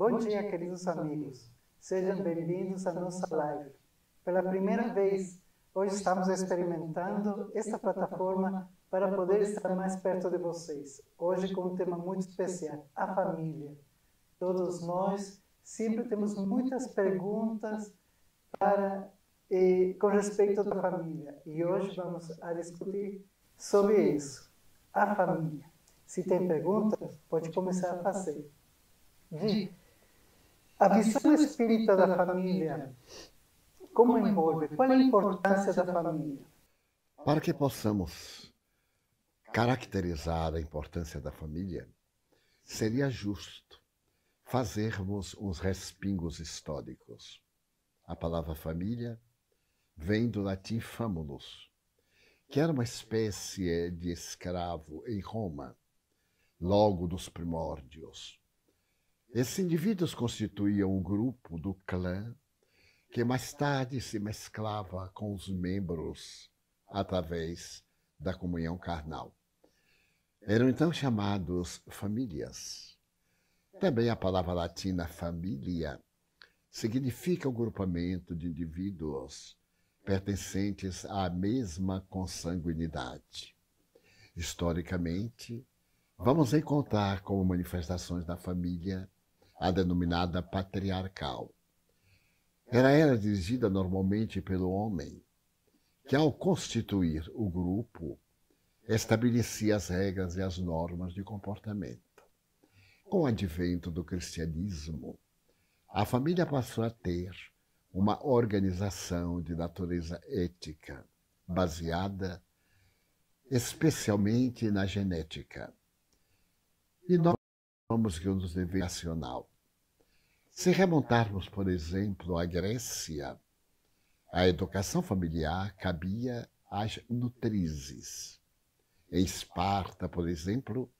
Bom dia, queridos amigos. Sejam bem-vindos à nossa live. Pela primeira vez, hoje estamos experimentando esta plataforma para poder estar mais perto de vocês. Hoje com um tema muito especial, a família. Todos nós sempre temos muitas perguntas para eh, com respeito à família e hoje vamos a discutir sobre isso, a família. Se tem perguntas, pode começar a fazer. Di, a visão espírita da família, como envolve? Qual é a importância da família? Para que possamos caracterizar a importância da família, seria justo fazermos uns respingos históricos. A palavra família vem do latim famulus, que era uma espécie de escravo em Roma, logo dos primórdios. Esses indivíduos constituíam um grupo do clã que mais tarde se mesclava com os membros através da comunhão carnal. Eram então chamados famílias. Também a palavra latina família significa o grupamento de indivíduos pertencentes à mesma consanguinidade. Historicamente, vamos encontrar como manifestações da família a denominada patriarcal. Ela era dirigida normalmente pelo homem, que ao constituir o grupo, estabelecia as regras e as normas de comportamento. Com o advento do cristianismo, a família passou a ter uma organização de natureza ética, baseada especialmente na genética. E nós somos que nos dever nacional. Se remontarmos, por exemplo, à Grécia, a educação familiar cabia às nutrizes. Em Esparta, por exemplo,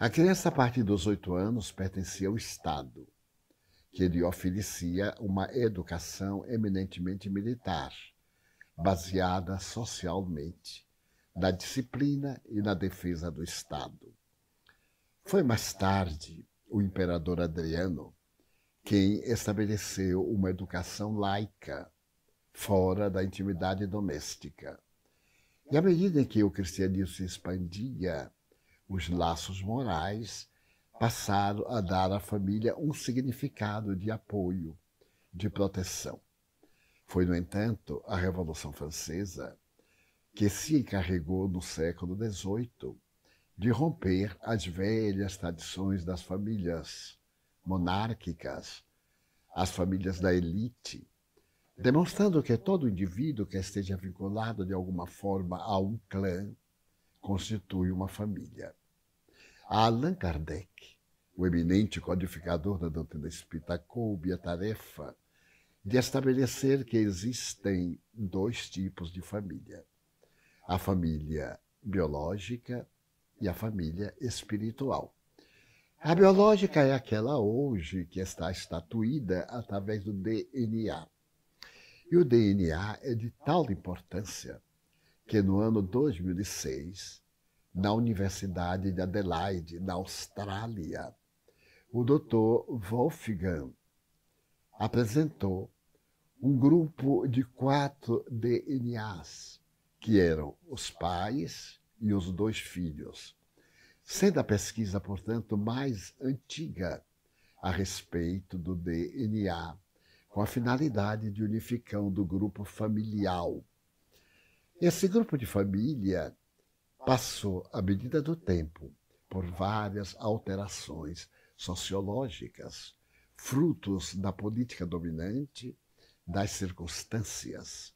a criança a partir dos oito anos pertencia ao Estado, que lhe oferecia uma educação eminentemente militar, baseada socialmente na disciplina e na defesa do Estado. Foi mais tarde o imperador Adriano quem estabeleceu uma educação laica, fora da intimidade doméstica. E à medida que o cristianismo se expandia, os laços morais passaram a dar à família um significado de apoio, de proteção. Foi, no entanto, a Revolução Francesa que se encarregou no século XVIII de romper as velhas tradições das famílias monárquicas, as famílias da elite, demonstrando que todo indivíduo que esteja vinculado de alguma forma a um clã constitui uma família. A Allan Kardec, o eminente codificador da doutrina espírita, coube a tarefa de estabelecer que existem dois tipos de família: a família biológica e a família espiritual. A biológica é aquela hoje que está estatuída através do DNA. E o DNA é de tal importância que no ano 2006, na Universidade de Adelaide, na Austrália, o Dr. Wolfgang apresentou um grupo de quatro DNAs, que eram os pais e os dois filhos sendo a pesquisa, portanto, mais antiga a respeito do DNA, com a finalidade de unificação do grupo familiar. Esse grupo de família passou, à medida do tempo, por várias alterações sociológicas, frutos da política dominante, das circunstâncias,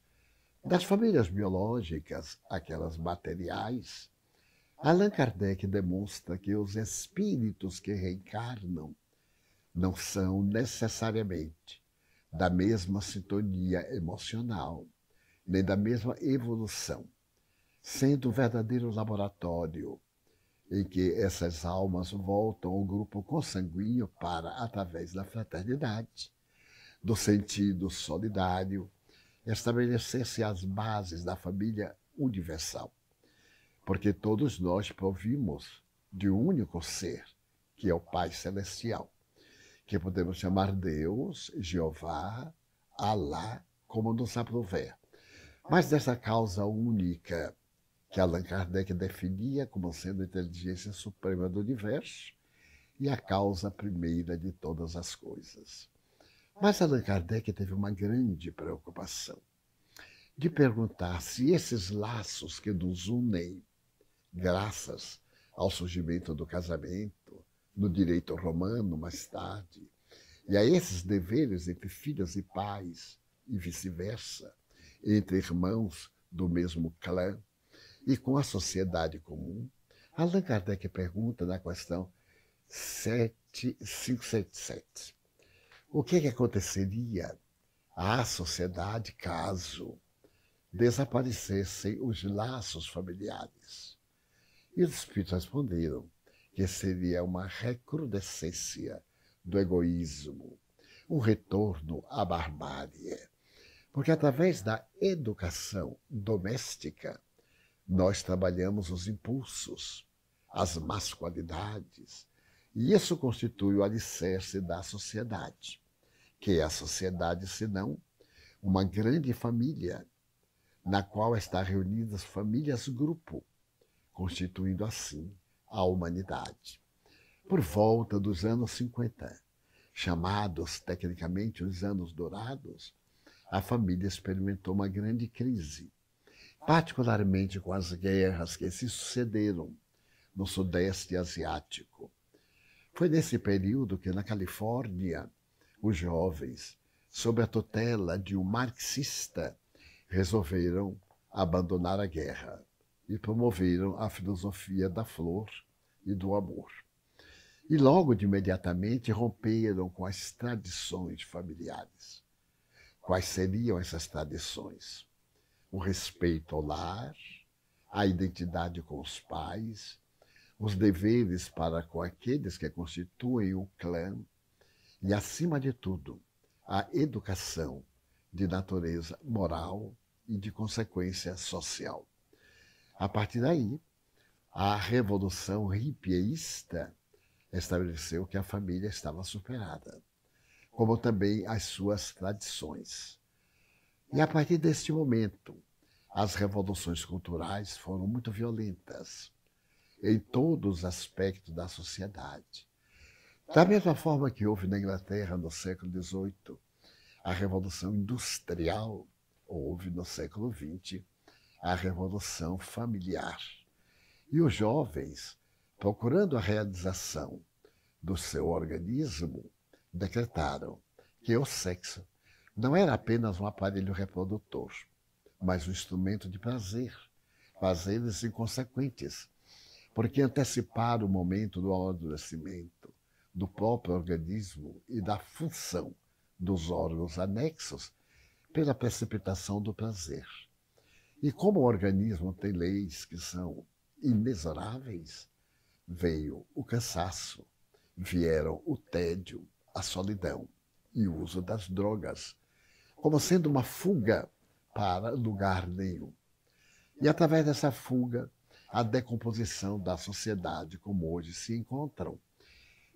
das famílias biológicas, aquelas materiais, Allan Kardec demonstra que os espíritos que reencarnam não são necessariamente da mesma sintonia emocional, nem da mesma evolução, sendo o verdadeiro laboratório em que essas almas voltam ao grupo consanguíneo para, através da fraternidade, do sentido solidário, estabelecer-se as bases da família universal porque todos nós provimos de um único ser, que é o Pai Celestial, que podemos chamar Deus, Jeová, Alá, como nos aprouver. Mas dessa causa única que Allan Kardec definia como sendo a inteligência suprema do universo e a causa primeira de todas as coisas. Mas Allan Kardec teve uma grande preocupação de perguntar se esses laços que nos unem, graças ao surgimento do casamento, no direito romano mais tarde, e a esses deveres entre filhos e pais, e vice-versa, entre irmãos do mesmo clã, e com a sociedade comum, Allan Kardec pergunta na questão 7577. O que, é que aconteceria à sociedade caso desaparecessem os laços familiares? E os espíritos responderam que seria uma recrudescência do egoísmo, um retorno à barbárie. Porque através da educação doméstica, nós trabalhamos os impulsos, as más qualidades, e isso constitui o alicerce da sociedade, que é a sociedade, senão uma grande família, na qual está reunidas famílias-grupo, constituindo assim a humanidade. Por volta dos anos 50, chamados tecnicamente os anos dourados, a família experimentou uma grande crise particularmente com as guerras que se sucederam no Sudeste Asiático. Foi nesse período que, na Califórnia, os jovens, sob a tutela de um marxista, resolveram abandonar a guerra e promoveram a filosofia da flor e do amor. E logo de imediatamente romperam com as tradições familiares. Quais seriam essas tradições? o respeito ao lar, a identidade com os pais, os deveres para com aqueles que constituem o clã e, acima de tudo, a educação de natureza moral e de consequência social. A partir daí, a revolução hippieista estabeleceu que a família estava superada, como também as suas tradições. E a partir deste momento, as revoluções culturais foram muito violentas em todos os aspectos da sociedade. Da mesma forma que houve na Inglaterra no século XVIII a Revolução Industrial, houve no século XX a Revolução Familiar. E os jovens, procurando a realização do seu organismo, decretaram que o sexo não era apenas um aparelho reprodutor, mas um instrumento de prazer, prazeres inconsequentes, porque antecipar o momento do amadurecimento do próprio organismo e da função dos órgãos anexos pela precipitação do prazer. E como o organismo tem leis que são inexoráveis, veio o cansaço, vieram o tédio, a solidão e o uso das drogas, como sendo uma fuga para lugar nenhum. E através dessa fuga, a decomposição da sociedade como hoje se encontram.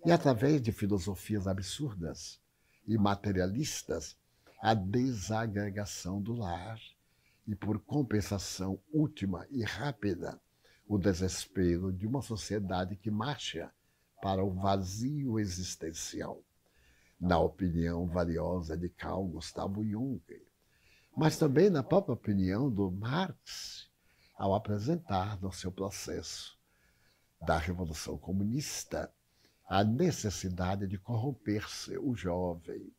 E através de filosofias absurdas e materialistas, a desagregação do lar e, por compensação última e rápida, o desespero de uma sociedade que marcha para o vazio existencial. Na opinião valiosa de Carl Gustavo Jung, mas também na própria opinião do Marx, ao apresentar no seu processo da Revolução Comunista a necessidade de corromper-se o jovem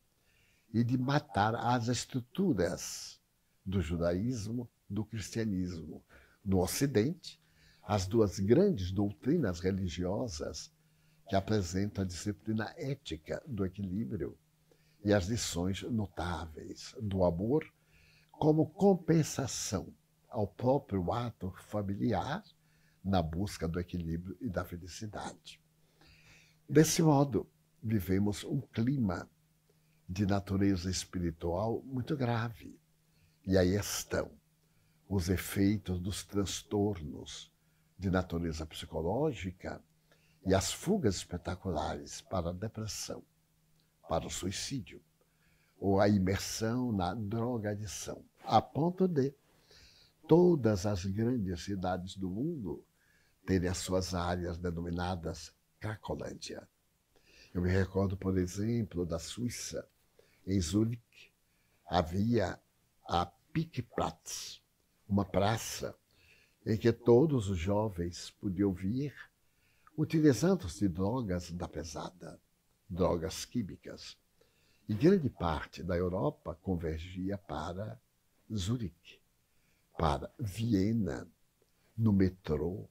e de matar as estruturas do judaísmo, do cristianismo. No Ocidente, as duas grandes doutrinas religiosas que apresenta a disciplina ética do equilíbrio e as lições notáveis do amor como compensação ao próprio ato familiar na busca do equilíbrio e da felicidade. Desse modo, vivemos um clima de natureza espiritual muito grave. E aí estão os efeitos dos transtornos de natureza psicológica e as fugas espetaculares para a depressão, para o suicídio ou a imersão na drogadição, a ponto de todas as grandes cidades do mundo terem as suas áreas denominadas Cracolândia. Eu me recordo, por exemplo, da Suíça, em Zurique, havia a Pickplatz, uma praça em que todos os jovens podiam vir utilizando-se drogas da pesada, drogas químicas. E grande parte da Europa convergia para Zurique, para Viena, no metrô,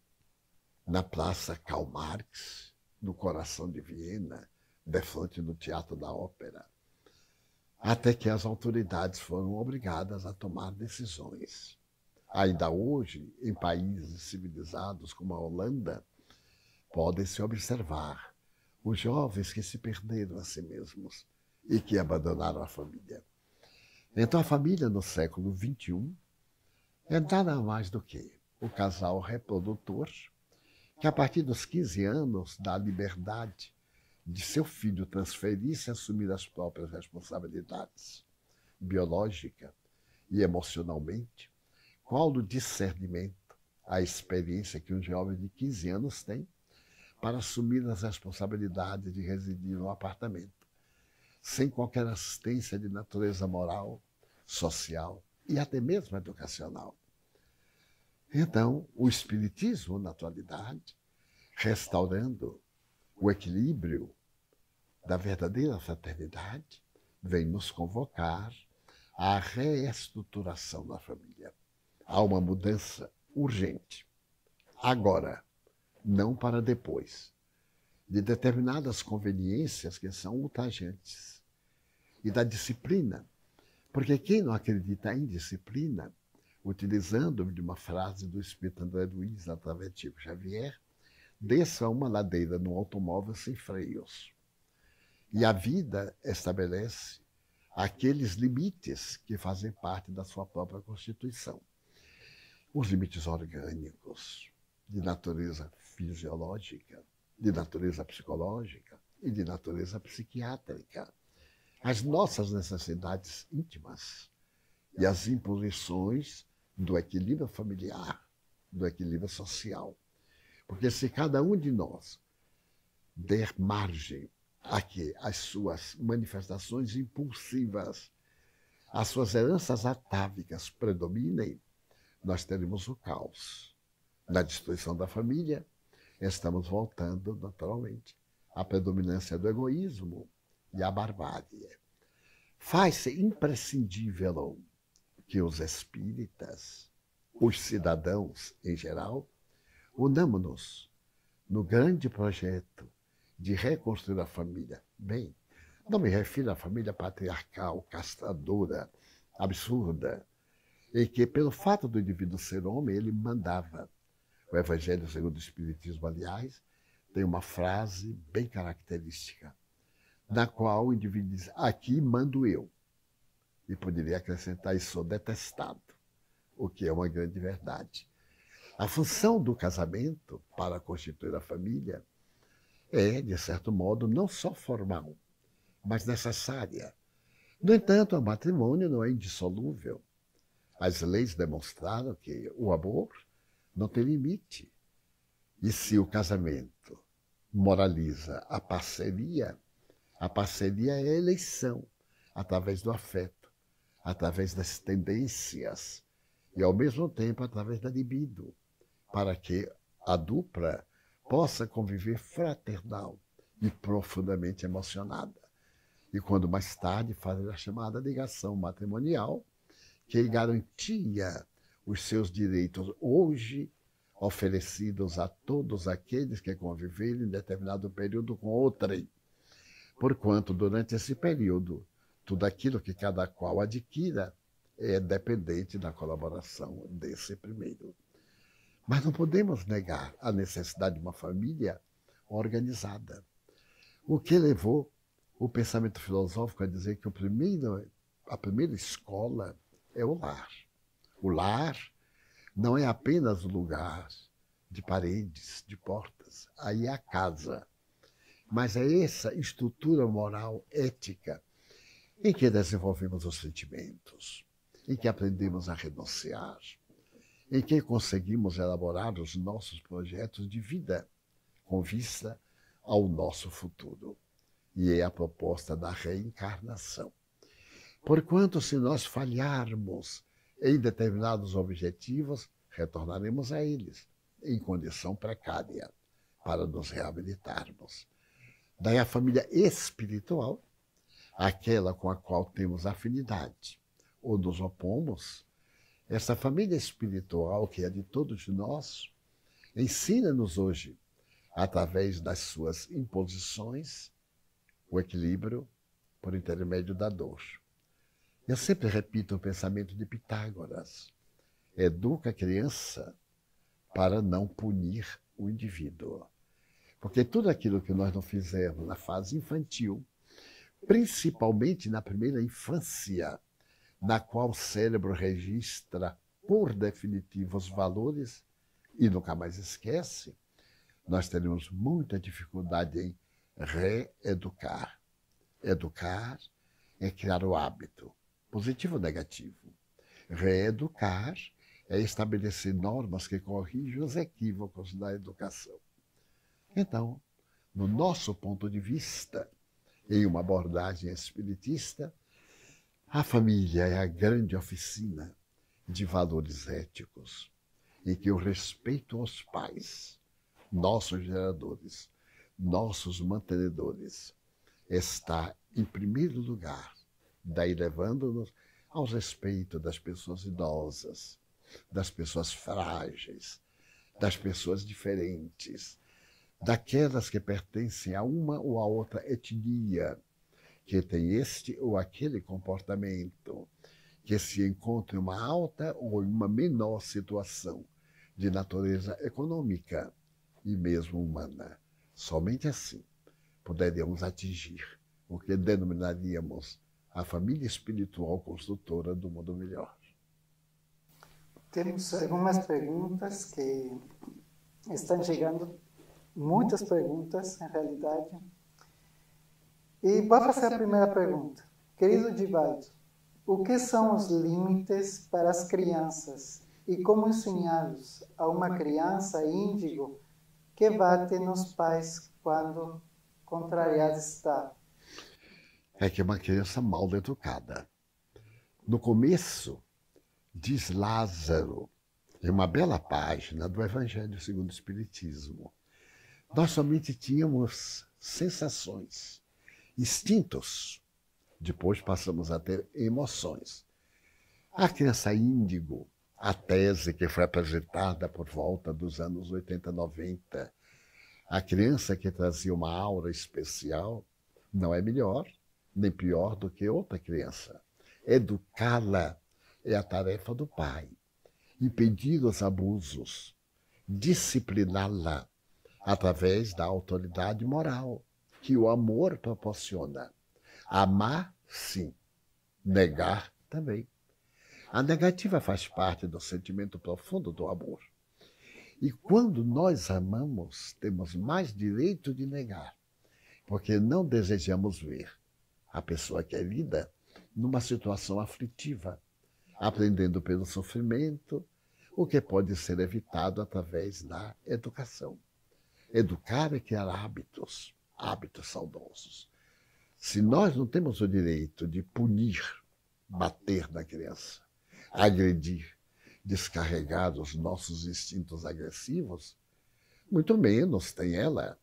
na Praça Karl Marx, no coração de Viena, defronte do Teatro da Ópera, até que as autoridades foram obrigadas a tomar decisões. Ainda hoje, em países civilizados como a Holanda, podem-se observar os jovens que se perderam a si mesmos e que abandonaram a família. Então, a família no século XXI é nada mais do que o casal reprodutor que, a partir dos 15 anos, dá liberdade de seu filho transferir-se e assumir as próprias responsabilidades biológica e emocionalmente, qual o discernimento, a experiência que um jovem de 15 anos tem para assumir as responsabilidades de residir no apartamento, sem qualquer assistência de natureza moral, social e até mesmo educacional. Então, o Espiritismo, na atualidade, restaurando o equilíbrio da verdadeira fraternidade, vem nos convocar à reestruturação da família. Há uma mudança urgente. Agora não para depois, de determinadas conveniências que são ultrajantes e da disciplina. Porque quem não acredita em disciplina, utilizando de uma frase do Espírito André Luiz através de Chico Xavier, desça uma ladeira no automóvel sem freios. E a vida estabelece aqueles limites que fazem parte da sua própria constituição. Os limites orgânicos, de natureza fisiológica, de natureza psicológica e de natureza psiquiátrica. As nossas necessidades íntimas e as imposições do equilíbrio familiar, do equilíbrio social. Porque se cada um de nós der margem a que as suas manifestações impulsivas, as suas heranças atávicas predominem, nós teremos o caos na destruição da família, estamos voltando, naturalmente, à predominância do egoísmo e à barbárie. Faz-se imprescindível que os espíritas, os cidadãos em geral, unamos-nos no grande projeto de reconstruir a família. Bem, não me refiro à família patriarcal, castradora, absurda, e que, pelo fato do indivíduo ser homem, ele mandava o Evangelho segundo o Espiritismo, aliás, tem uma frase bem característica, na qual o indivíduo diz: Aqui mando eu. E poderia acrescentar: E sou detestado, o que é uma grande verdade. A função do casamento para constituir a família é, de certo modo, não só formal, mas necessária. No entanto, o matrimônio não é indissolúvel. As leis demonstraram que o amor não tem limite. E se o casamento moraliza a parceria, a parceria é a eleição através do afeto, através das tendências e, ao mesmo tempo, através da libido, para que a dupla possa conviver fraternal e profundamente emocionada. E quando mais tarde fazer a chamada ligação matrimonial, que garantia os seus direitos hoje oferecidos a todos aqueles que conviverem em determinado período com outrem. Porquanto, durante esse período, tudo aquilo que cada qual adquira é dependente da colaboração desse primeiro. Mas não podemos negar a necessidade de uma família organizada. O que levou o pensamento filosófico a dizer que primeiro, a primeira escola é o lar. O lar não é apenas o lugar de paredes, de portas, aí é a casa. mas é essa estrutura moral, ética, em que desenvolvemos os sentimentos, em que aprendemos a renunciar, em que conseguimos elaborar os nossos projetos de vida com vista ao nosso futuro. E é a proposta da reencarnação. Porquanto, se nós falharmos em determinados objetivos, retornaremos a eles em condição precária para nos reabilitarmos. Daí a família espiritual, aquela com a qual temos afinidade ou nos opomos, essa família espiritual que é de todos nós, ensina-nos hoje, através das suas imposições, o equilíbrio por intermédio da dor. Eu sempre repito o pensamento de Pitágoras: educa a criança para não punir o indivíduo. Porque tudo aquilo que nós não fizermos na fase infantil, principalmente na primeira infância, na qual o cérebro registra por definitivo os valores e nunca mais esquece, nós teremos muita dificuldade em reeducar. Educar é criar o hábito, positivo ou negativo. Reeducar é estabelecer normas que corrigem os equívocos da educação. Então, no nosso ponto de vista, em uma abordagem espiritista, a família é a grande oficina de valores éticos em que o respeito aos pais, nossos geradores, nossos mantenedores, está em primeiro lugar, daí levando-nos ao respeito das pessoas idosas, das pessoas frágeis, das pessoas diferentes, daquelas que pertencem a uma ou a outra etnia, que tem este ou aquele comportamento, que se encontra em uma alta ou em uma menor situação de natureza econômica e mesmo humana. Somente assim poderíamos atingir o que denominaríamos a família espiritual construtora do mundo melhor. Temos algumas perguntas que estão chegando, muitas perguntas, na realidade. E vou fazer a primeira pergunta. Querido Divaldo, o que são os limites para as crianças e como ensiná-los a uma criança índigo que bate nos pais quando contrariada está? É que é uma criança mal educada. No começo, diz Lázaro, em uma bela página do Evangelho segundo o Espiritismo, nós somente tínhamos sensações instintos. Depois passamos a ter emoções. A criança índigo, a tese que foi apresentada por volta dos anos 80, 90, a criança que trazia uma aura especial, não é melhor nem pior do que outra criança. Educá-la é a tarefa do pai. Impedir os abusos, discipliná-la através da autoridade moral que o amor proporciona. Amar, sim. Negar, também. A negativa faz parte do sentimento profundo do amor. E quando nós amamos, temos mais direito de negar, porque não desejamos ver a pessoa querida numa situação aflitiva, aprendendo pelo sofrimento, o que pode ser evitado através da educação. Educar é criar hábitos hábitos saudosos. Se nós não temos o direito de punir, bater na criança, agredir, descarregar os nossos instintos agressivos, muito menos tem ela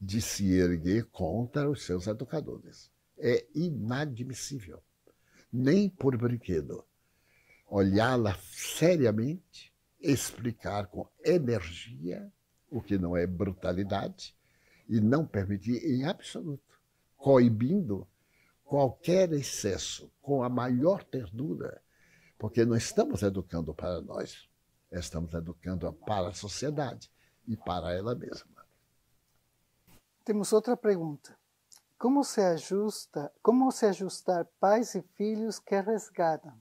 de se erguer contra os seus educadores. É inadmissível. Nem por brinquedo. Olhá-la seriamente, explicar com energia o que não é brutalidade, e não permitir em absoluto, coibindo qualquer excesso com a maior ternura, porque não estamos educando para nós, estamos educando para a sociedade e para ela mesma. Temos outra pergunta. Como se ajusta, como se ajustar pais e filhos que resgatam?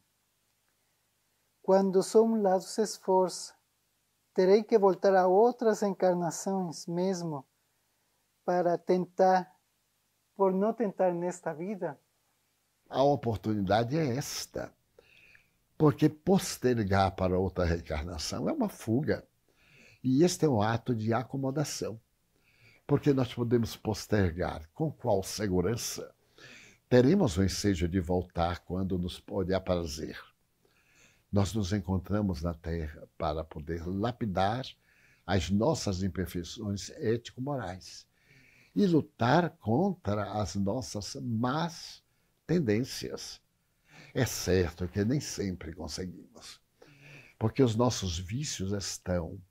Quando só um lado se esforça, terei que voltar a outras encarnações mesmo para tentar, por não tentar nesta vida? A oportunidade é esta. Porque postergar para outra reencarnação é uma fuga. E este é um ato de acomodação. Porque nós podemos postergar com qual segurança? Teremos o ensejo de voltar quando nos pode aprazer. Nós nos encontramos na Terra para poder lapidar as nossas imperfeições ético-morais e lutar contra as nossas más tendências. É certo que nem sempre conseguimos, porque os nossos vícios estão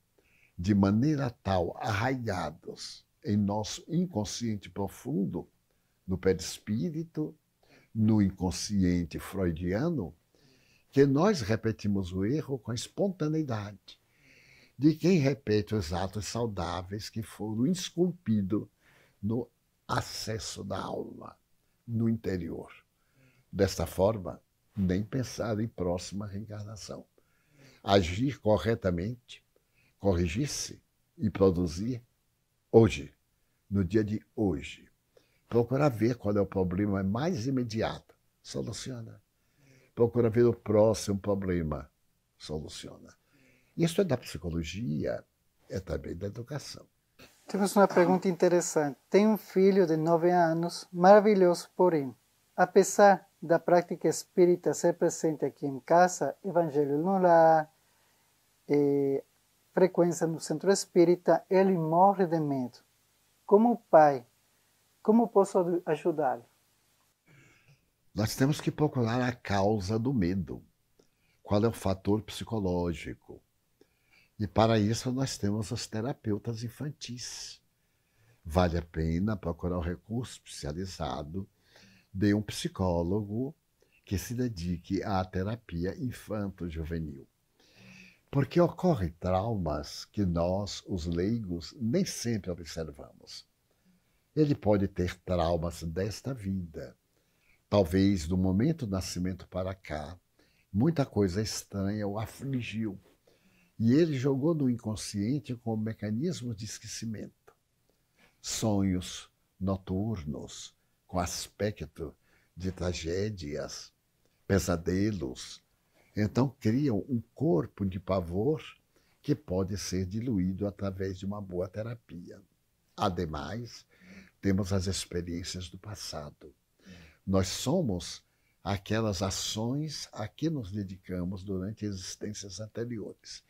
de maneira tal arraigados em nosso inconsciente profundo, no perispírito, no inconsciente freudiano, que nós repetimos o erro com espontaneidade de quem repete os atos saudáveis que foram esculpidos no acesso da alma, no interior. Desta forma, nem pensar em próxima reencarnação. Agir corretamente, corrigir-se e produzir hoje, no dia de hoje. Procurar ver qual é o problema mais imediato, soluciona. Procura ver o próximo problema, soluciona. Isso é da psicologia, é também da educação. Temos uma pergunta interessante. Tem um filho de nove anos, maravilhoso, porém, apesar da prática espírita ser presente aqui em casa, evangelho no lar, eh, frequência no centro espírita, ele morre de medo. Como pai, como posso ajudá-lo? Nós temos que procurar a causa do medo. Qual é o fator psicológico? E para isso nós temos os terapeutas infantis. Vale a pena procurar um recurso especializado de um psicólogo que se dedique à terapia infanto-juvenil. Porque ocorrem traumas que nós, os leigos, nem sempre observamos. Ele pode ter traumas desta vida. Talvez do momento do nascimento para cá, muita coisa estranha o afligiu e ele jogou no inconsciente como mecanismo de esquecimento. Sonhos noturnos com aspecto de tragédias, pesadelos. Então criam um corpo de pavor que pode ser diluído através de uma boa terapia. Ademais, temos as experiências do passado. Nós somos aquelas ações a que nos dedicamos durante existências anteriores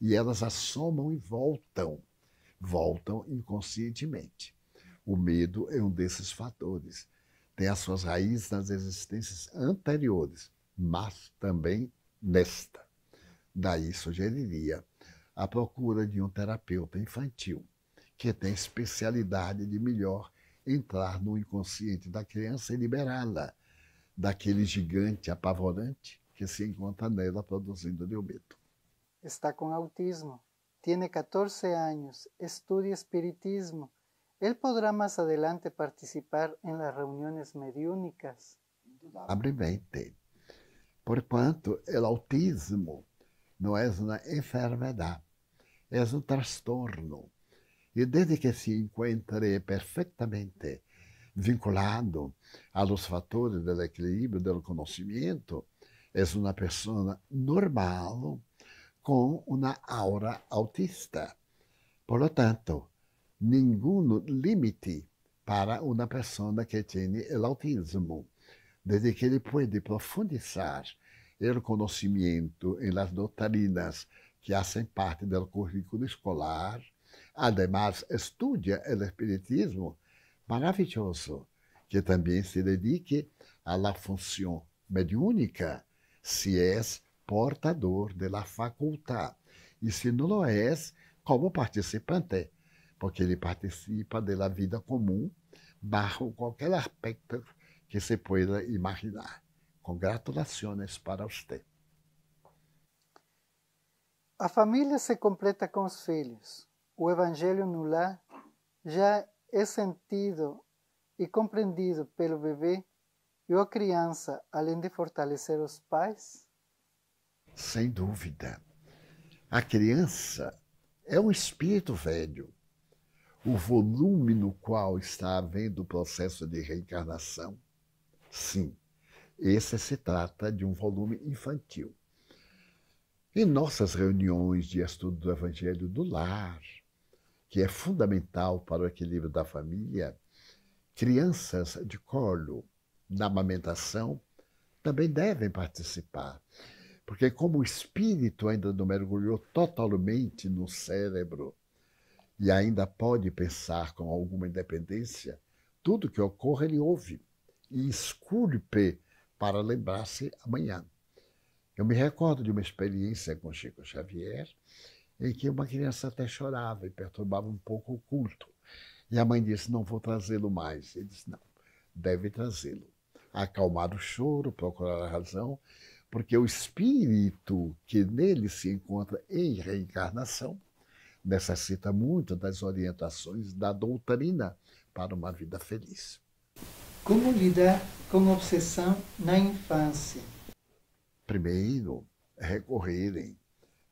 e elas assomam e voltam, voltam inconscientemente. O medo é um desses fatores. Tem as suas raízes nas existências anteriores, mas também nesta. Daí sugeriria a procura de um terapeuta infantil que tem especialidade de melhor entrar no inconsciente da criança e liberá-la daquele gigante apavorante que se encontra nela produzindo-lhe o medo está com autismo, tiene 14 años, estudia espiritismo. Él podrá más adelante participar en las reuniones mediúnicas. Indudablemente. Porquanto, o autismo não é uma enfermidade, é um transtorno. E desde que se encontre perfeitamente vinculado a los fatores do equilíbrio, do conhecimento, é uma pessoa normal, com uma aura autista. Por lo tanto, nenhum limite para uma pessoa que tem o autismo, desde que ele pode profundizar o conhecimento em las doutrinas que fazem parte do currículo escolar, además estudia o espiritismo, maravilhoso, que também se dedique à função mediúnica, se é portador de la facultad. E se não é, como participante, porque ele participa da vida comum bajo qualquer aspecto que se pueda imaginar. Congratulações para você. A família se completa com os filhos. O evangelho no lar já é sentido e compreendido pelo bebê e a criança, além de fortalecer os pais? Sem dúvida. A criança é um espírito velho. o volume no qual está havendo o processo de reencarnação? Sim, esse se trata de um volume infantil. Em nossas reuniões de estudo do Evangelho do Lar, que é fundamental para o equilíbrio da família, crianças de colo, na amamentação, também devem participar. Porque, como o espírito ainda não mergulhou totalmente no cérebro e ainda pode pensar com alguma independência, tudo que ocorre ele ouve e esculpe para lembrar-se amanhã. Eu me recordo de uma experiência com Chico Xavier, em que uma criança até chorava e perturbava um pouco o culto. E a mãe disse: Não vou trazê-lo mais. Ele disse: Não, deve trazê-lo. Acalmar o choro, procurar a razão, porque o espírito que nele se encontra em reencarnação necessita muito das orientações da doutrina para uma vida feliz. Como lidar com obsessão na infância? Primeiro, recorrerem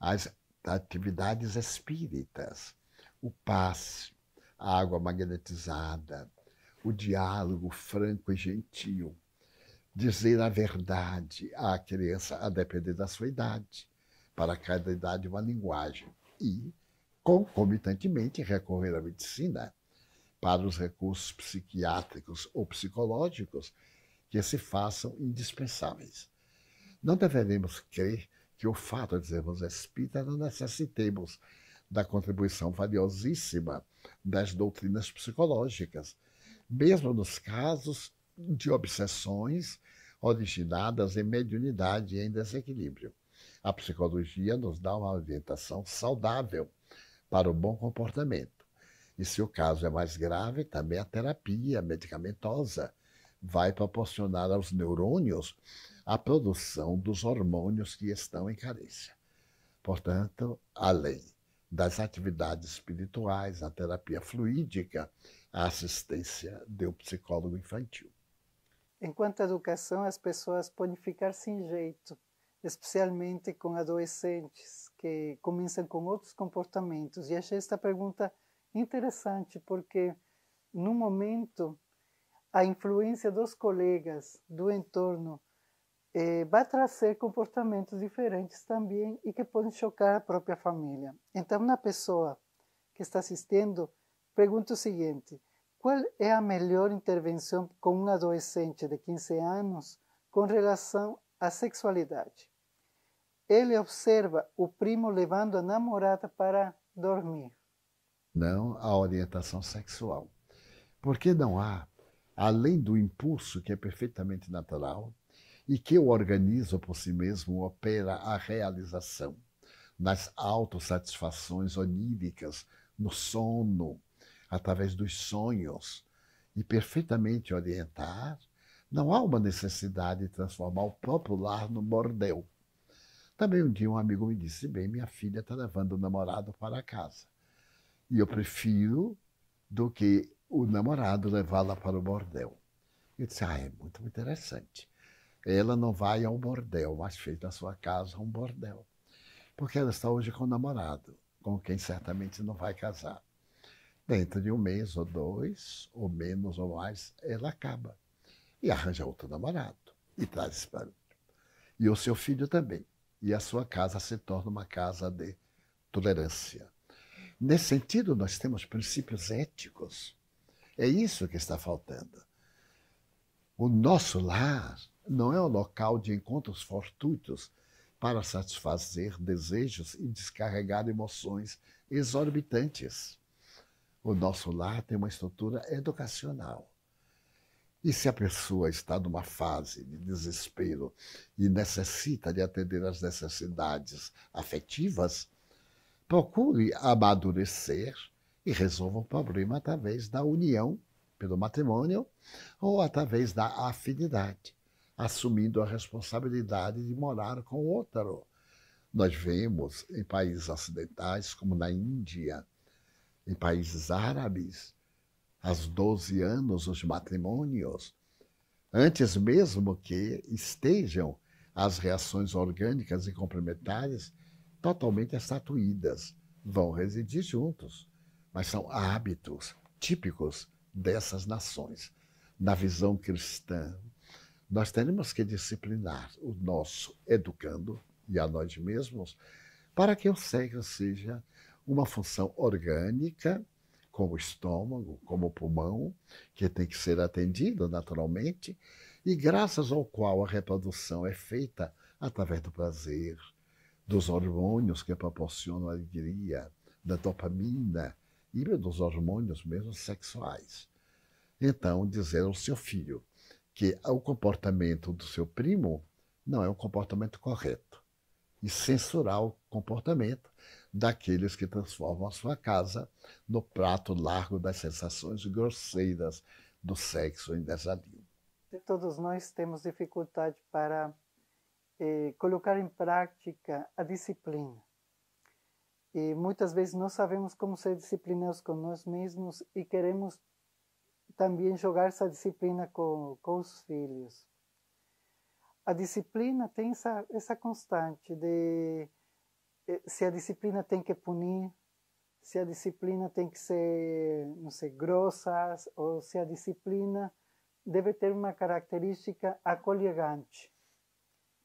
às atividades espíritas, o passe, a água magnetizada, o diálogo franco e gentil, dizer a verdade à criança a depender da sua idade, para cada idade uma linguagem e, concomitantemente, recorrer à medicina para os recursos psiquiátricos ou psicológicos que se façam indispensáveis. Não deveremos crer que o fato de sermos espíritas não necessitemos da contribuição valiosíssima das doutrinas psicológicas, mesmo nos casos de obsessões originadas em mediunidade e em desequilíbrio. A psicologia nos dá uma orientação saudável para o bom comportamento. E se o caso é mais grave, também a terapia medicamentosa vai proporcionar aos neurônios a produção dos hormônios que estão em carência. Portanto, além das atividades espirituais, a terapia fluídica, a assistência do psicólogo infantil. Enquanto educação, as pessoas podem ficar sem jeito, especialmente com adolescentes que começam com outros comportamentos. E achei esta pergunta interessante porque no momento a influência dos colegas, do entorno, eh, vai trazer comportamentos diferentes também e que podem chocar a própria família. Então, na pessoa que está assistindo, pergunta o seguinte: qual é a melhor intervenção com um adolescente de 15 anos com relação à sexualidade? Ele observa o primo levando a namorada para dormir não a orientação sexual. Porque não há, além do impulso que é perfeitamente natural e que o organismo por si mesmo opera a realização nas autossatisfações oníricas, no sono, através dos sonhos, e perfeitamente orientar, não há uma necessidade de transformar o próprio lar no bordel. Também um dia um amigo me disse: Bem, minha filha está levando o namorado para casa. E eu prefiro do que o namorado levá-la para o bordel. Eu disse, ah, é muito interessante. Ela não vai ao bordel, mas fez da sua casa um bordel. Porque ela está hoje com o namorado, com quem certamente não vai casar. Dentro de um mês ou dois, ou menos ou mais, ela acaba. E arranja outro namorado. E traz para mim. E o seu filho também. E a sua casa se torna uma casa de tolerância Nesse sentido, nós temos princípios éticos. É isso que está faltando. O nosso lar não é um local de encontros fortuitos para satisfazer desejos e descarregar emoções exorbitantes. O nosso lar tem uma estrutura educacional. E se a pessoa está numa fase de desespero e necessita de atender às necessidades afetivas, procure amadurecer e resolva o problema através da união pelo matrimônio ou através da afinidade, assumindo a responsabilidade de morar com outro. Nós vemos em países ocidentais, como na Índia, em países árabes, aos 12 anos os matrimônios, antes mesmo que estejam as reações orgânicas e complementares, totalmente estatuídas. Vão residir juntos, mas são hábitos típicos dessas nações. Na visão cristã, nós temos que disciplinar o nosso educando e a nós mesmos para que o sexo seja uma função orgânica, como o estômago, como o pulmão, que tem que ser atendido naturalmente, e graças ao qual a reprodução é feita através do prazer, dos hormônios que proporcionam alegria, da dopamina e dos hormônios mesmo sexuais. Então, dizer ao seu filho que o comportamento do seu primo não é um comportamento correto e censurar o comportamento daqueles que transformam a sua casa no prato largo das sensações grosseiras do sexo em desalinho. Todos nós temos dificuldade para eh, colocar em prática a disciplina. E muitas vezes não sabemos como ser disciplinados com nós mesmos e queremos também jogar essa disciplina com, com os filhos. A disciplina tem essa, essa constante de se a disciplina tem que punir, se a disciplina tem que ser, não sei, grossa, ou se a disciplina deve ter uma característica aconchegante.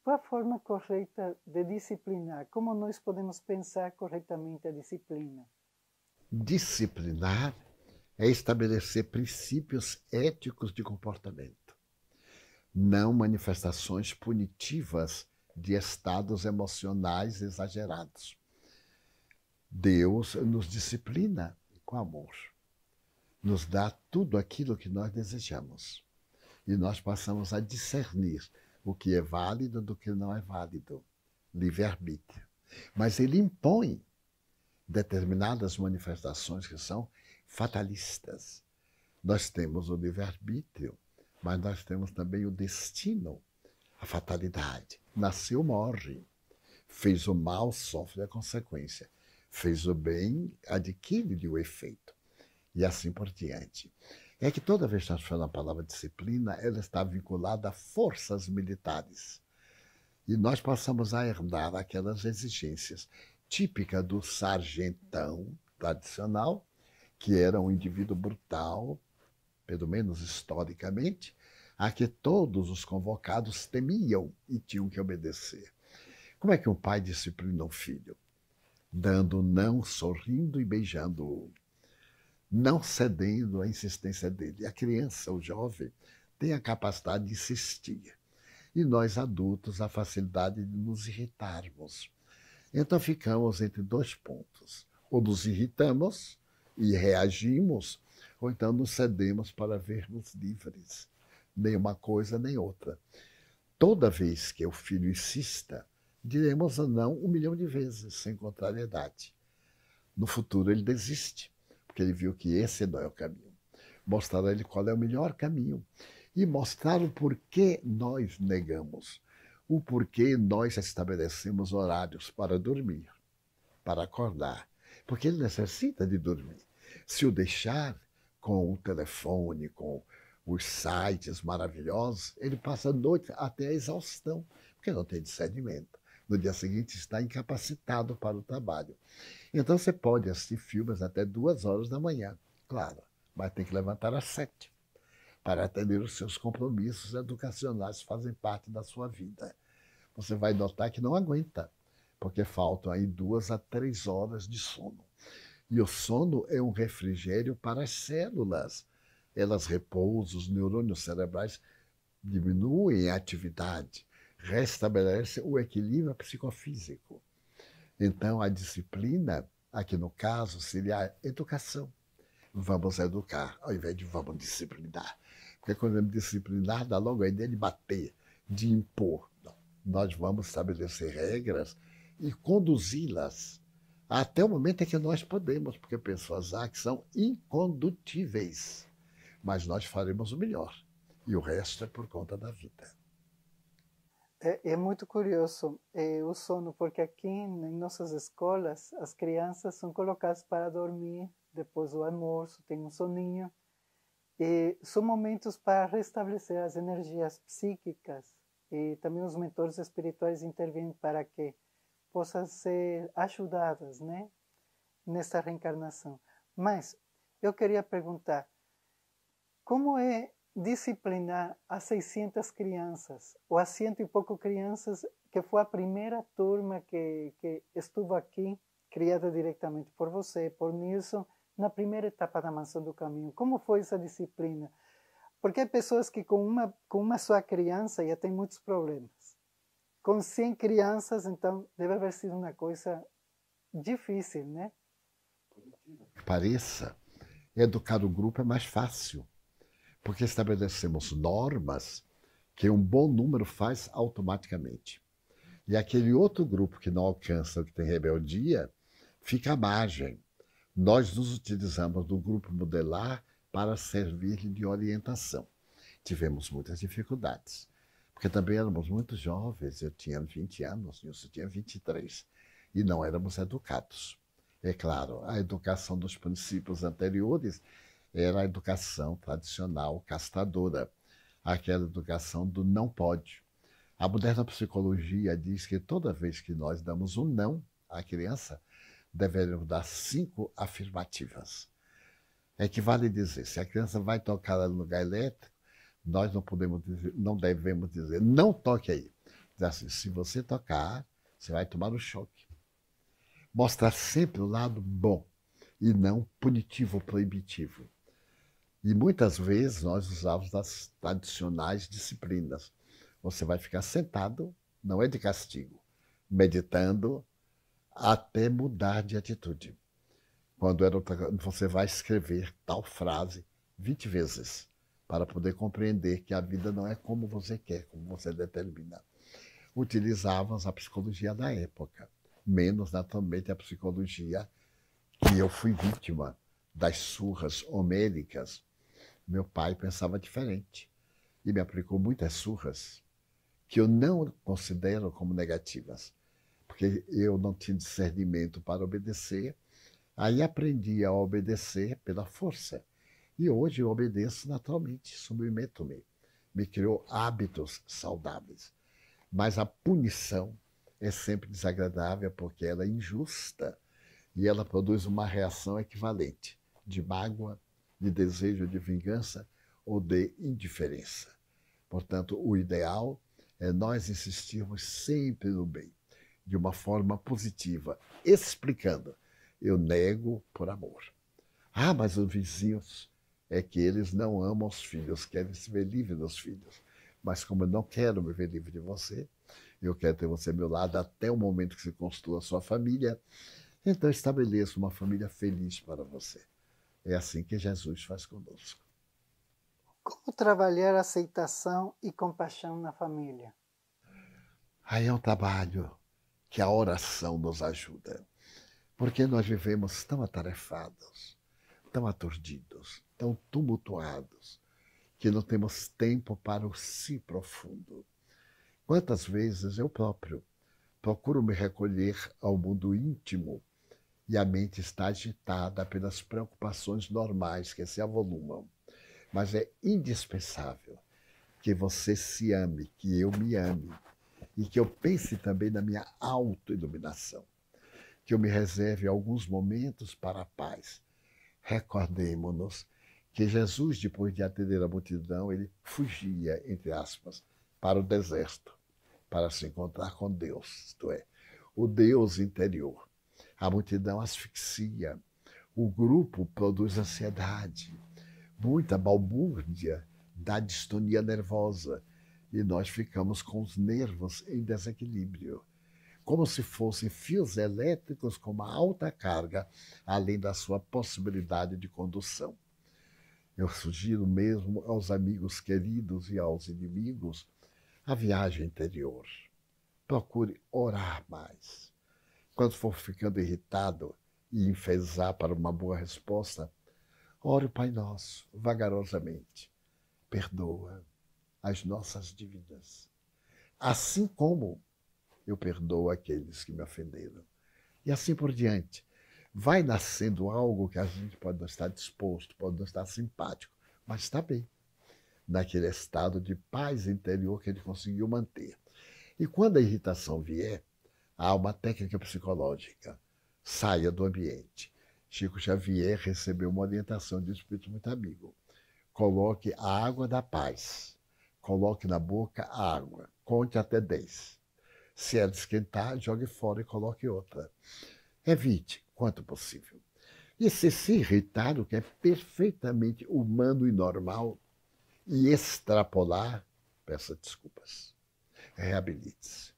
Qual a forma correta de disciplinar? Como nós podemos pensar corretamente a disciplina? Disciplinar é estabelecer princípios éticos de comportamento, não manifestações punitivas de estados emocionais exagerados. Deus nos disciplina com amor, nos dá tudo aquilo que nós desejamos e nós passamos a discernir o que é válido do que não é válido. Livre-arbítrio. Mas ele impõe determinadas manifestações que são fatalistas. Nós temos o livre-arbítrio, mas nós temos também o destino, a fatalidade. Nasceu, morre. Fez o mal, sofre a consequência. Fez o bem, adquire o efeito. E assim por diante é que toda vez que nós falamos a palavra disciplina, ela está vinculada a forças militares. E nós passamos a herdar aquelas exigências típicas do sargentão tradicional, que era um indivíduo brutal, pelo menos historicamente, a que todos os convocados temiam e tinham que obedecer. Como é que um pai disciplina um filho? Dando não, sorrindo e beijando-o não cedendo à insistência dele. A criança, o jovem, tem a capacidade de insistir. E nós, adultos, a facilidade de nos irritarmos. Então ficamos entre dois pontos. Ou nos irritamos e reagimos, ou então nos cedemos para vermos livres. Nem uma coisa nem outra. Toda vez que o filho insista, diremos não um milhão de vezes, sem contrariedade. No futuro ele desiste porque ele viu que esse não é o caminho. Mostrar a ele qual é o melhor caminho e mostrar o porquê nós negamos, o porquê nós estabelecemos horários para dormir, para acordar, porque ele necessita de dormir. Se o deixar com o telefone, com os sites maravilhosos, ele passa a noite até a exaustão, porque não tem discernimento. No dia seguinte está incapacitado para o trabalho. Então você pode assistir filmes até duas horas da manhã, claro, mas tem que levantar às sete para atender os seus compromissos educacionais que fazem parte da sua vida. Você vai notar que não aguenta, porque faltam aí duas a três horas de sono. E o sono é um refrigério para as células. Elas repousam, os neurônios cerebrais diminuem a atividade, restabelece o equilíbrio psicofísico. Então, a disciplina, aqui no caso, seria a educação. Vamos educar, ao invés de vamos disciplinar. Porque quando vamos disciplinar, dá logo a ideia de bater, de impor. Não. Nós vamos estabelecer regras e conduzi-las até o momento em que nós podemos, porque pessoas há que são incondutíveis. Mas nós faremos o melhor. E o resto é por conta da vida. É, é muito curioso é, o sono, porque aqui em nossas escolas as crianças são colocadas para dormir depois do almoço, tem um soninho. E são momentos para restabelecer as energias psíquicas e também os mentores espirituais intervêm para que possam ser ajudadas, né, nessa reencarnação. Mas eu queria perguntar, como é disciplinar as 600 crianças, ou as cento e pouco crianças, que foi a primeira turma que, que estuvo aqui, criada diretamente por você, por Nilson, na primeira etapa da Mansão do Caminho. Como foi essa disciplina? Porque há pessoas que com uma, com uma só criança já têm muitos problemas. Com 100 crianças, então, deve haver sido uma coisa difícil, né? Pareça, educar o grupo é mais fácil porque estabelecemos normas que um bom número faz automaticamente. E aquele outro grupo que não alcança, que tem rebeldia, fica à margem. Nós nos utilizamos do grupo modelar para servir de orientação. Tivemos muitas dificuldades, porque também éramos muito jovens, eu tinha 20 anos, Nilson tinha 23, e não éramos educados. É claro, a educação dos princípios anteriores era a educação tradicional castradora, aquela educação do não pode. A moderna psicologia diz que toda vez que nós damos um não à criança, devemos dar cinco afirmativas. Equivale dizer, se a criança vai tocar no lugar elétrico, nós não podemos dizer, não devemos dizer, não toque aí. Diz assim, se você tocar, você vai tomar um choque. Mostrar sempre o lado bom e não punitivo proibitivo. E muitas vezes nós usamos as tradicionais disciplinas. Você vai ficar sentado, não é de castigo, meditando até mudar de atitude. Quando era outra, você vai escrever tal frase 20 vezes para poder compreender que a vida não é como você quer, como você determina. Utilizávamos a psicologia da época, menos naturalmente a psicologia que eu fui vítima das surras homéricas meu pai pensava diferente e me aplicou muitas surras que eu não considero como negativas, porque eu não tinha discernimento para obedecer. Aí aprendi a obedecer pela força. E hoje eu obedeço naturalmente, submeto-me. Me criou hábitos saudáveis. Mas a punição é sempre desagradável porque ela é injusta e ela produz uma reação equivalente de mágoa, de desejo de vingança ou de indiferença. Portanto, o ideal é nós insistirmos sempre no bem, de uma forma positiva, explicando: eu nego por amor. Ah, mas os vizinhos é que eles não amam os filhos, querem se ver livre dos filhos. Mas como eu não quero me ver livre de você, eu quero ter você ao meu lado até o momento que se construa a sua família, então estabeleça uma família feliz para você. É assim que Jesus faz conosco. Como trabalhar aceitação e compaixão na família? Aí é um trabalho que a oração nos ajuda. Porque nós vivemos tão atarefados, tão aturdidos, tão tumultuados, que não temos tempo para o si profundo. Quantas vezes eu próprio procuro me recolher ao mundo íntimo e a mente está agitada pelas preocupações normais que se avolumam. Mas é indispensável que você se ame, que eu me ame e que eu pense também na minha autoiluminação, que eu me reserve alguns momentos para a paz. Recordemos-nos que Jesus, depois de atender a multidão, ele fugia, entre aspas, para o deserto, para se encontrar com Deus, isto é, o Deus interior. A multidão asfixia. O grupo produz ansiedade, muita balbúrdia, da distonia nervosa. E nós ficamos com os nervos em desequilíbrio, como se fossem fios elétricos com uma alta carga, além da sua possibilidade de condução. Eu sugiro mesmo aos amigos queridos e aos inimigos a viagem interior. Procure orar mais quando for ficando irritado e enfesar para uma boa resposta, ore o Pai Nosso, vagarosamente. Perdoa as nossas dívidas, assim como eu perdoo aqueles que me ofenderam. E assim por diante. Vai nascendo algo que a gente pode não estar disposto, pode não estar simpático, mas está bem. Naquele estado de paz interior que ele conseguiu manter. E quando a irritação vier, Há uma técnica psicológica. Saia do ambiente. Chico Xavier recebeu uma orientação de um espírito muito amigo. Coloque a água da paz. Coloque na boca a água. Conte até 10. Se ela esquentar, jogue fora e coloque outra. Evite, quanto possível. E se se irritar, o que é perfeitamente humano e normal, e extrapolar, peça desculpas. Reabilite-se.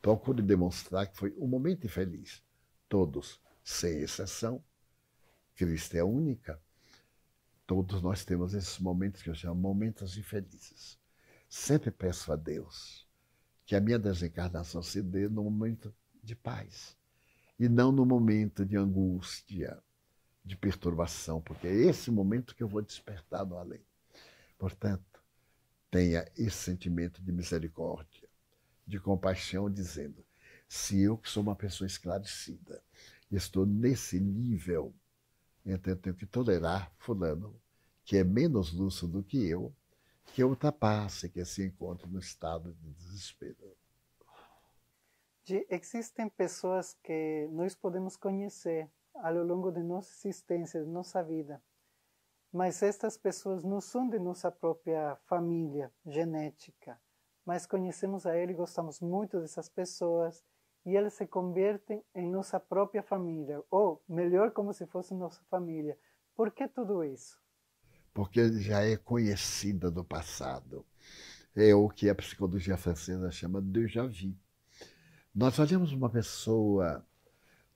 Procure demonstrar que foi um momento infeliz. Todos, sem exceção, Cristo é única. Todos nós temos esses momentos que eu chamo momentos infelizes. Sempre peço a Deus que a minha desencarnação se dê no momento de paz e não no momento de angústia, de perturbação, porque é esse momento que eu vou despertar no além. Portanto, tenha esse sentimento de misericórdia, de compaixão, dizendo: se eu, que sou uma pessoa esclarecida, estou nesse nível, então eu tenho que tolerar Fulano, que é menos lúcido do que eu, que ultrapasse, que se encontre no estado de desespero. Existem pessoas que nós podemos conhecer ao longo de nossa existência, de nossa vida, mas estas pessoas não são de nossa própria família genética, mas conhecemos a ele gostamos muito dessas pessoas e elas se convertem em nossa própria família, ou melhor, como se fosse nossa família. Por que tudo isso? Porque já é conhecida do passado. É o que a psicologia francesa chama de déjà vu. Nós olhamos uma pessoa,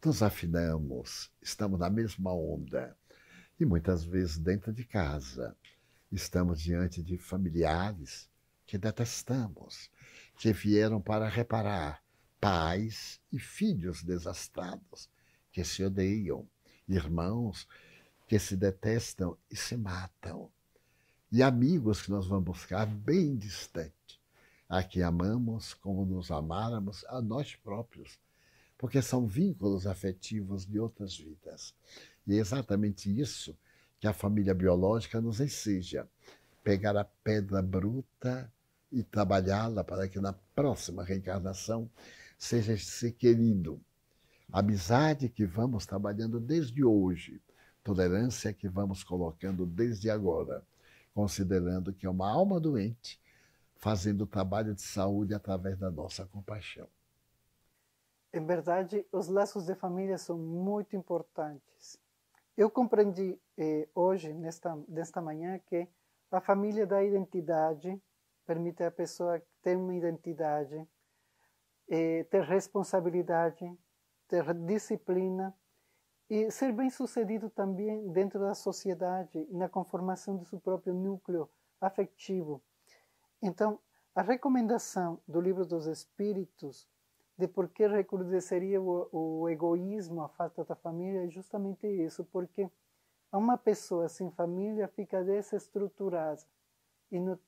nos afinamos, estamos na mesma onda. E muitas vezes dentro de casa, estamos diante de familiares que detestamos, que vieram para reparar, pais e filhos desastrados, que se odeiam, irmãos que se detestam e se matam, e amigos que nós vamos buscar bem distante, a que amamos como nos amáramos a nós próprios, porque são vínculos afetivos de outras vidas. E é exatamente isso que a família biológica nos enseja: pegar a pedra bruta e trabalhá-la para que na próxima reencarnação seja esse querido. Amizade que vamos trabalhando desde hoje, tolerância que vamos colocando desde agora, considerando que é uma alma doente fazendo trabalho de saúde através da nossa compaixão. Em verdade, os laços de família são muito importantes. Eu compreendi eh, hoje, nesta, nesta manhã, que a família dá identidade, permite a pessoa ter uma identidade, eh, ter responsabilidade, ter disciplina e ser bem sucedido também dentro da sociedade na conformação do seu próprio núcleo afetivo. Então, a recomendação do livro dos Espíritos de por que recrudesceria o, o egoísmo, a falta da família é justamente isso, porque uma pessoa sem família fica desestruturada e não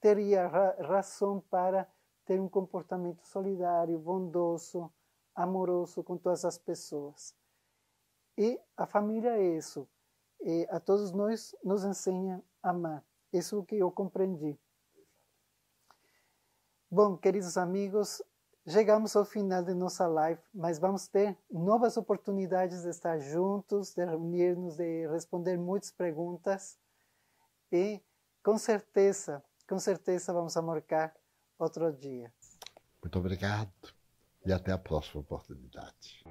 teria ra razão para ter um comportamento solidário, bondoso, amoroso com todas as pessoas. E a família é isso. E a todos nós nos ensina a amar. Isso é o que eu compreendi. Bom, queridos amigos, chegamos ao final de nossa live, mas vamos ter novas oportunidades de estar juntos, de reunir-nos, de responder muitas perguntas. E com certeza, com certeza vamos marcar outro dia. Muito obrigado e até a próxima oportunidade.